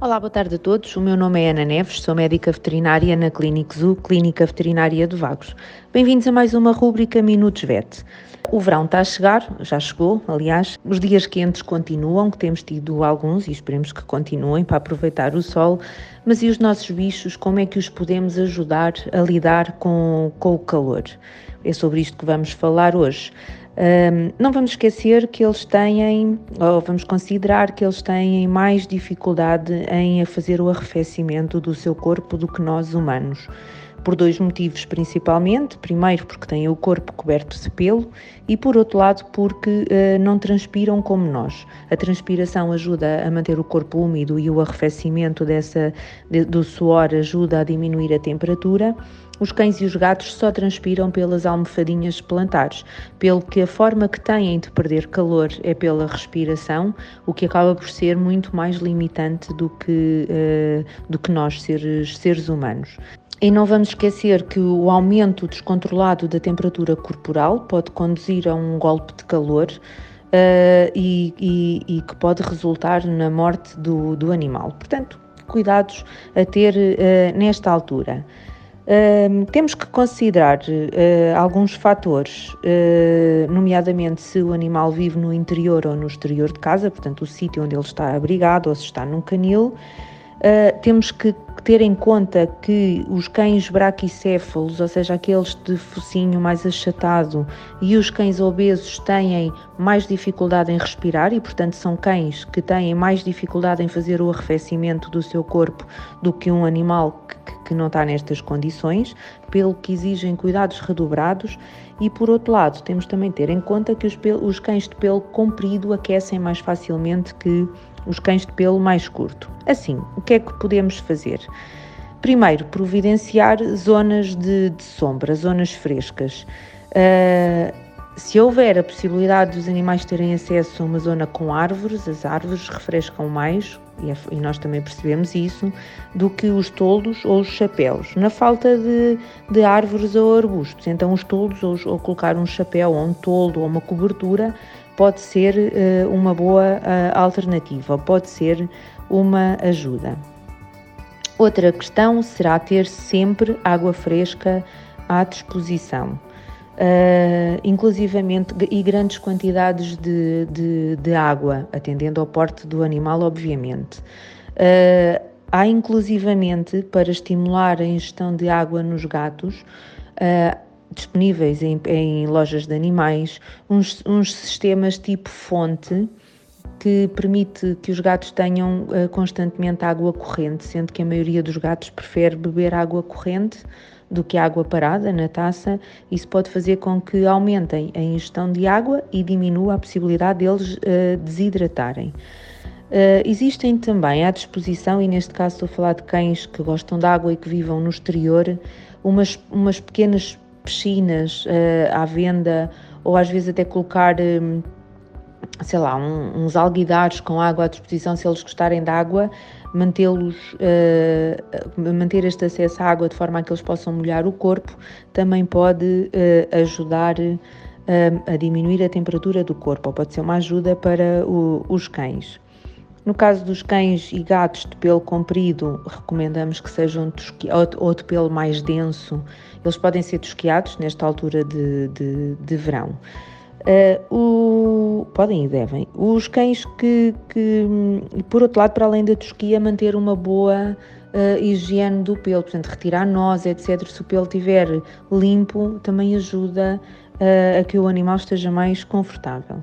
Olá, boa tarde a todos. O meu nome é Ana Neves, sou médica veterinária na Clínica Zoo, Clínica Veterinária de Vagos. Bem-vindos a mais uma rúbrica Minutos VET. O verão está a chegar, já chegou, aliás. Os dias quentes continuam, que temos tido alguns e esperemos que continuem para aproveitar o sol. Mas e os nossos bichos, como é que os podemos ajudar a lidar com, com o calor? É sobre isto que vamos falar hoje. Um, não vamos esquecer que eles têm, ou vamos considerar que eles têm mais dificuldade em fazer o arrefecimento do seu corpo do que nós humanos por dois motivos principalmente. Primeiro, porque têm o corpo coberto de pelo e, por outro lado, porque uh, não transpiram como nós. A transpiração ajuda a manter o corpo úmido e o arrefecimento dessa, de, do suor ajuda a diminuir a temperatura. Os cães e os gatos só transpiram pelas almofadinhas plantares, pelo que a forma que têm de perder calor é pela respiração, o que acaba por ser muito mais limitante do que, uh, do que nós, seres, seres humanos. E não vamos esquecer que o aumento descontrolado da temperatura corporal pode conduzir a um golpe de calor uh, e, e, e, que pode resultar na morte do, do animal. Portanto, cuidados a ter uh, nesta altura. Uh, temos que considerar alguns fatores, nomeadamente se o animal vive no interior ou no exterior de casa, portanto, o sítio onde ele está abrigado ou se está num canil. temos que ter em conta que os cães braquicéfalos, ou seja, aqueles de focinho mais achatado, e os cães obesos têm mais dificuldade em respirar e, portanto, são cães que têm mais dificuldade em fazer o arrefecimento do seu corpo do que um animal que, que não está nestas condições, pelo que exigem cuidados redobrados. E, por outro lado, temos também ter em conta que os, os cães de pelo comprido aquecem mais facilmente que os cães de pelo mais curto. Assim, o que é que podemos fazer? Primeiro, providenciar zonas de, de sombra, zonas frescas. Uh, se houver a possibilidade dos animais terem acesso a uma zona com árvores, as árvores refrescam mais, e, é, nós também percebemos isso, do que os toldos ou os chapéus. Na falta de, de árvores ou arbustos, então os toldos ou, ou colocar um chapéu ou um toldo ou uma cobertura pode ser uh, uma boa uh, alternativa, pode ser uma ajuda. Outra questão será ter sempre água fresca à disposição. Uh, inclusivamente e grandes quantidades de, de, de, água, atendendo ao porte do animal, obviamente. Uh, há inclusivamente, para estimular a ingestão de água nos gatos, uh, disponíveis em, em, lojas de animais, uns, uns, sistemas tipo fonte que permite que os gatos tenham uh, constantemente água corrente, sendo que a maioria dos gatos prefere beber água corrente do que água parada na taça. Isso pode fazer com que aumentem a ingestão de água e diminua a possibilidade deles uh, desidratarem. Uh, existem também à disposição, e neste caso estou a falar de cães que gostam de água e que vivam no exterior, umas, umas pequenas piscinas uh, à venda ou às vezes até colocar, um, sei lá, um, uns alguidares com água à disposição se eles gostarem de água, mantê-los, uh, manter este acesso à água de forma a que eles possam molhar o corpo, também pode uh, ajudar a diminuir a temperatura do corpo, ou pode ser uma ajuda para o, os cães. No caso dos cães e gatos de pelo comprido, recomendamos que sejam ou de pelo mais denso. Eles podem ser tosquiados nesta altura de, de, de verão. Uh, o, podem e devem. Os cães que, que, por outro lado, para além da tosquia, manter uma boa uh, higiene do pelo, portanto, retirar nós, etc. Se o pelo estiver limpo, também ajuda uh, a que o animal esteja mais confortável.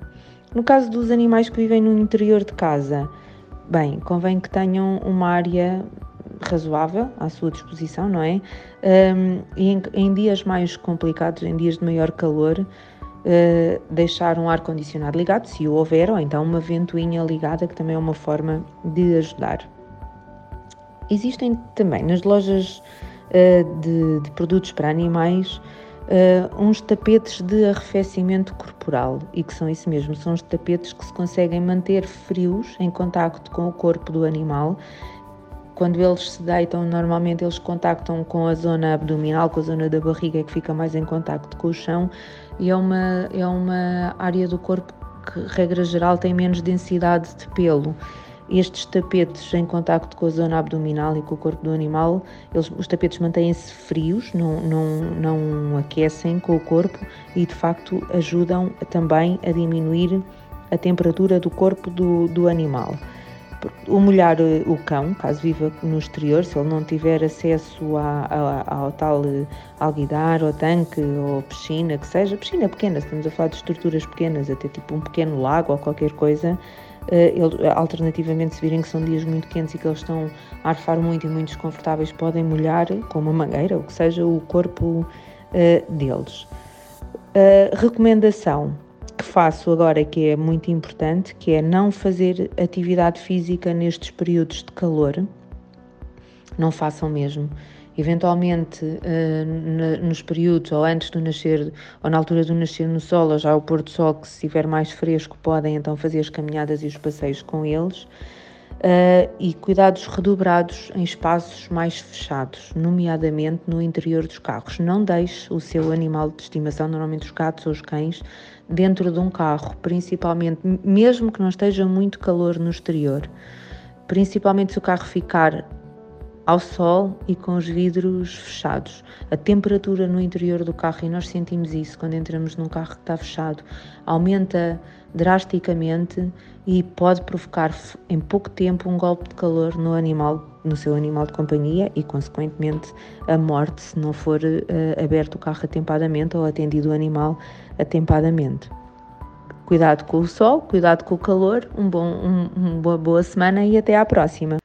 No caso dos animais que vivem no interior de casa, Bem, convém que tenham uma área razoável à sua disposição, não é? Um, e em, em, dias mais complicados, em dias de maior calor, uh, deixar um ar-condicionado ligado, se o houver, ou então uma ventoinha ligada, que também é uma forma de ajudar. Existem também nas lojas uh, de, de, produtos para animais uh, uns tapetes de arrefecimento corporal. E que são isso mesmo, são os tapetes que se conseguem manter frios em contacto com o corpo do animal. Quando eles se deitam, normalmente eles contactam com a zona abdominal, com a zona da barriga que fica mais em contacto com o chão. E é uma, é uma área do corpo que, regra geral, tem menos densidade de pelo estes tapetes em contacto com a zona abdominal e com o corpo do animal, eles, os tapetes mantêm-se frios, não, não, não aquecem com o corpo e de facto ajudam também a diminuir a temperatura do corpo do, do animal. O molhar eh, o cão, caso viva no exterior, se ele não tiver acesso a, a, ao tal eh, alguidar ou tanque ou piscina, que seja, piscina pequena, estamos a falar de estruturas pequenas, até tipo um pequeno lago ou qualquer coisa, alternativamente, se virem que são dias muito quentes e que eles estão a arfar muito e muito desconfortáveis, podem molhar com uma mangueira, ou que seja, o corpo uh, deles. Recomendação que faço agora, que é muito importante, que é não fazer atividade física nestes períodos de calor. Não façam mesmo eventualmente uh, nos períodos ou antes do nascer ou na altura do nascer no sol ou já ao pôr do sol que se estiver mais fresco podem então fazer as caminhadas e os passeios com eles uh, e cuidados redobrados em espaços mais fechados, nomeadamente no interior dos carros. Não deixe o seu animal de estimação, normalmente os gatos ou os cães, dentro de um carro, principalmente mesmo que não esteja muito calor no exterior. Principalmente se o carro ficar ao sol e com os vidros fechados. A temperatura no interior do carro, e nós sentimos isso quando entramos num carro que está fechado, aumenta drasticamente e pode provocar em pouco tempo um golpe de calor no animal, no seu animal de companhia e, consequentemente, a morte se não for uh, aberto o carro atempadamente ou atendido o animal atempadamente. Cuidado com o sol, cuidado com o calor, um bom, um, uma boa semana e até à próxima.